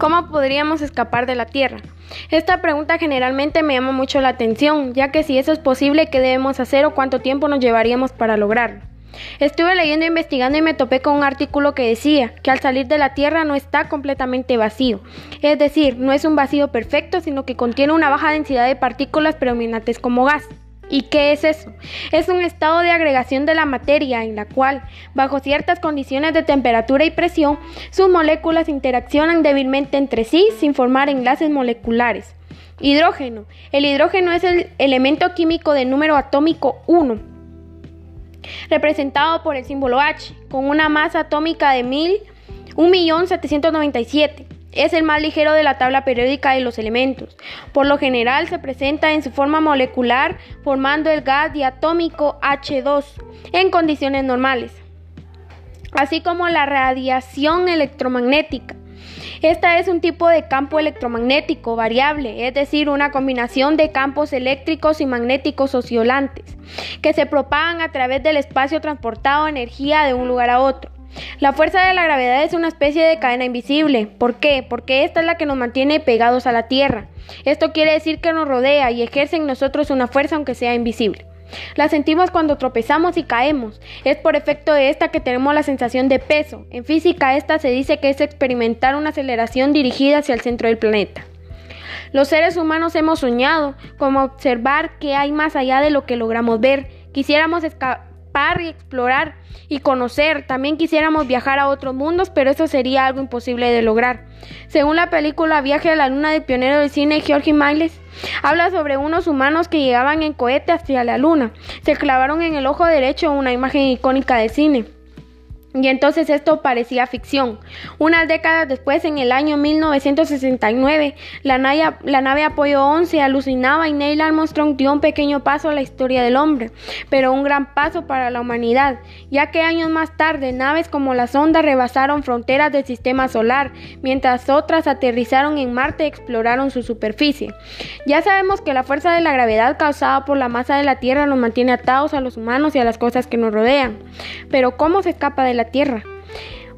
¿Cómo podríamos escapar de la Tierra? Esta pregunta generalmente me llama mucho la atención, ya que si eso es posible, ¿qué debemos hacer o cuánto tiempo nos llevaríamos para lograrlo? Estuve leyendo e investigando y me topé con un artículo que decía que al salir de la Tierra no está completamente vacío, es decir, no es un vacío perfecto, sino que contiene una baja densidad de partículas predominantes como gas. ¿Y qué es eso? Es un estado de agregación de la materia en la cual, bajo ciertas condiciones de temperatura y presión, sus moléculas interaccionan débilmente entre sí sin formar enlaces moleculares. Hidrógeno. El hidrógeno es el elemento químico de número atómico 1, representado por el símbolo H, con una masa atómica de 1.797. Es el más ligero de la tabla periódica de los elementos. Por lo general se presenta en su forma molecular formando el gas diatómico H2 en condiciones normales, así como la radiación electromagnética. Esta es un tipo de campo electromagnético variable, es decir, una combinación de campos eléctricos y magnéticos oscilantes, que se propagan a través del espacio transportado energía de un lugar a otro. La fuerza de la gravedad es una especie de cadena invisible. ¿Por qué? Porque esta es la que nos mantiene pegados a la Tierra. Esto quiere decir que nos rodea y ejerce en nosotros una fuerza aunque sea invisible. La sentimos cuando tropezamos y caemos. Es por efecto de esta que tenemos la sensación de peso. En física esta se dice que es experimentar una aceleración dirigida hacia el centro del planeta. Los seres humanos hemos soñado como observar qué hay más allá de lo que logramos ver. Quisiéramos escapar y explorar y conocer. También quisiéramos viajar a otros mundos, pero eso sería algo imposible de lograr. Según la película Viaje a la Luna del pionero del cine George Miles, habla sobre unos humanos que llegaban en cohete hacia la Luna. Se clavaron en el ojo derecho una imagen icónica de cine. Y entonces esto parecía ficción. Unas décadas después, en el año 1969, la, la, nave Apoyo 11 alucinaba y Neil Armstrong dio un pequeño paso a la historia del hombre, pero un gran paso para la humanidad, ya que años más tarde naves como la sonda rebasaron fronteras del sistema solar, mientras otras aterrizaron en Marte y exploraron su superficie. Ya sabemos que la fuerza de la gravedad causada por la masa de la Tierra nos mantiene atados a los humanos y a las cosas que nos rodean. Pero ¿cómo se escapa de la Tierra.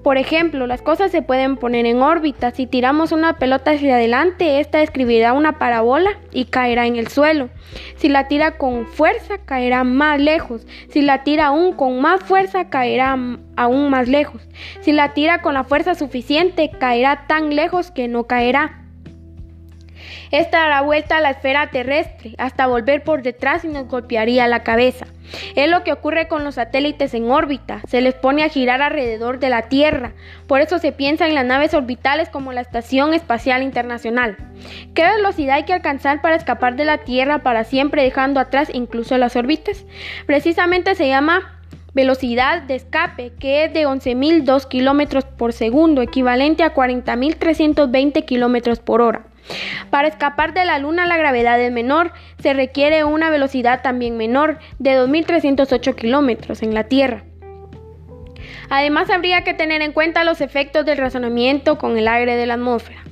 Por ejemplo, las cosas se pueden poner en órbita. Si tiramos una pelota hacia adelante, esta escribirá una parábola y caerá en el suelo. Si la tira con fuerza, caerá más lejos. Si la tira aún con más fuerza, caerá aún más lejos. Si la tira con la fuerza suficiente, caerá tan lejos que no caerá. Esta dará vuelta a la esfera terrestre hasta volver por detrás y nos golpearía la cabeza. Es lo que ocurre con los satélites en órbita, se les pone a girar alrededor de la Tierra, por eso se piensa en las naves orbitales como la Estación Espacial Internacional. ¿Qué velocidad hay que alcanzar para escapar de la Tierra para siempre dejando atrás incluso las órbitas? Precisamente se llama velocidad de escape, que es de 11.002 km por segundo, equivalente a 40.320 km por hora. Para escapar de la Luna la gravedad es menor, se requiere una velocidad también menor, de 2.308 kilómetros en la Tierra. Además, habría que tener en cuenta los efectos del razonamiento con el aire de la atmósfera.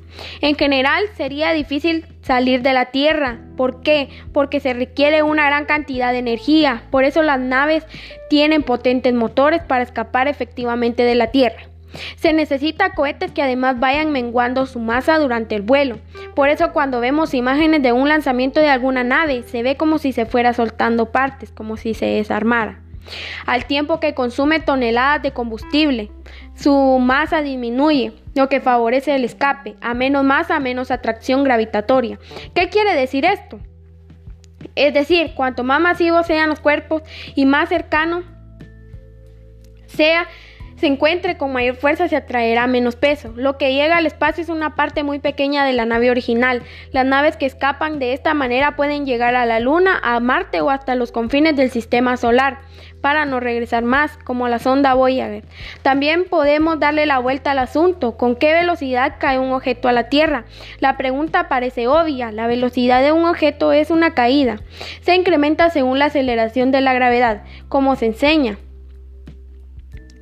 En general, sería difícil salir de la Tierra. ¿Por qué? Porque se requiere una gran cantidad de energía. Por eso las naves tienen potentes motores para escapar efectivamente de la Tierra. Se necesita cohetes que además vayan menguando su masa durante el vuelo. Por eso cuando vemos imágenes de un lanzamiento de alguna nave, se ve como si se fuera soltando partes, como si se desarmara. Al tiempo que consume toneladas de combustible, su masa disminuye, lo que favorece el escape. A menos masa, menos atracción gravitatoria. ¿Qué quiere decir esto? Es decir, cuanto más masivos sean los cuerpos y más cercano sea se encuentre con mayor fuerza se atraerá menos peso. Lo que llega al espacio es una parte muy pequeña de la nave original. Las naves que escapan de esta manera pueden llegar a la Luna, a Marte o hasta los confines del sistema solar para no regresar más, como la sonda Voyager. También podemos darle la vuelta al asunto, ¿con qué velocidad cae un objeto a la Tierra? La pregunta parece obvia, la velocidad de un objeto es una caída. Se incrementa según la aceleración de la gravedad, como se enseña.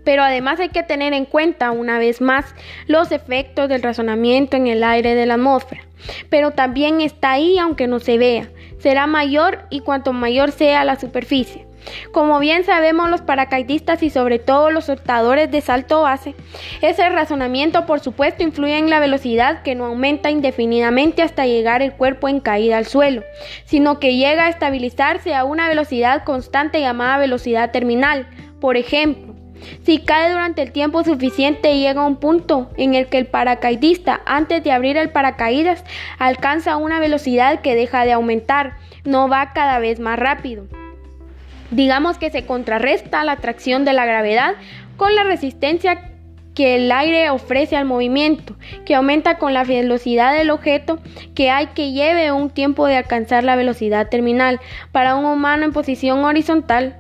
Pero además hay que tener en cuenta una vez más los efectos del razonamiento en el aire de la atmósfera. Pero también está ahí aunque no se vea. Será mayor y cuanto mayor sea la superficie. Como bien sabemos los paracaidistas y sobre todo los soltadores de salto base, ese razonamiento por supuesto influye en la velocidad que no aumenta indefinidamente hasta llegar el cuerpo en caída al suelo, sino que llega a estabilizarse a una velocidad constante llamada velocidad terminal. Por ejemplo, si cae durante el tiempo suficiente llega a un punto en el que el paracaidista antes de abrir el paracaídas alcanza una velocidad que deja de aumentar, no va cada vez más rápido. Digamos que se contrarresta la atracción de la gravedad con la resistencia que el aire ofrece al movimiento, que aumenta con la velocidad del objeto que hay que lleve un tiempo de alcanzar la velocidad terminal. Para un humano en posición horizontal,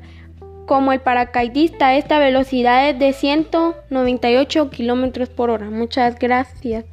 como el paracaidista, esta velocidad es de 198 kilómetros por hora. Muchas gracias.